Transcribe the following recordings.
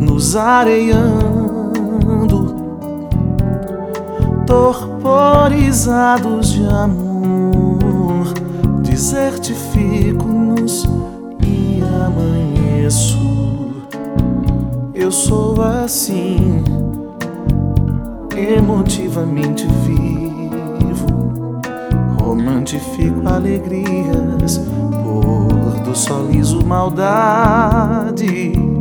nos areando, torporizados de amor, desertifico-nos e amanheço. Eu sou assim, emotivamente vivo, romantifico alegrias, pôr do sol liso maldades.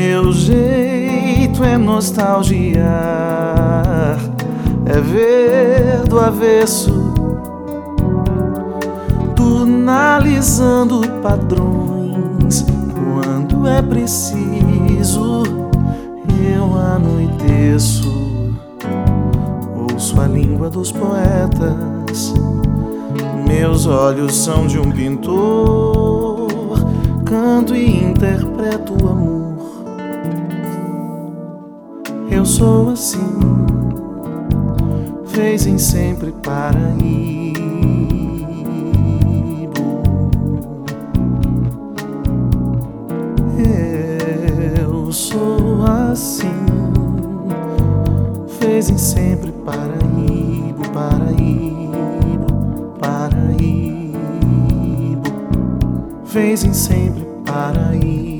Meu jeito é nostalgiar, é ver do avesso, tunalizando padrões quando é preciso. Eu anoiteço, ouço a língua dos poetas. Meus olhos são de um pintor, canto e interpreto o amor. Eu sou assim, fez em sempre Paraíba. Eu sou assim, fez em sempre Paraíba, Paraíba, Paraíba, fez em sempre Paraíba.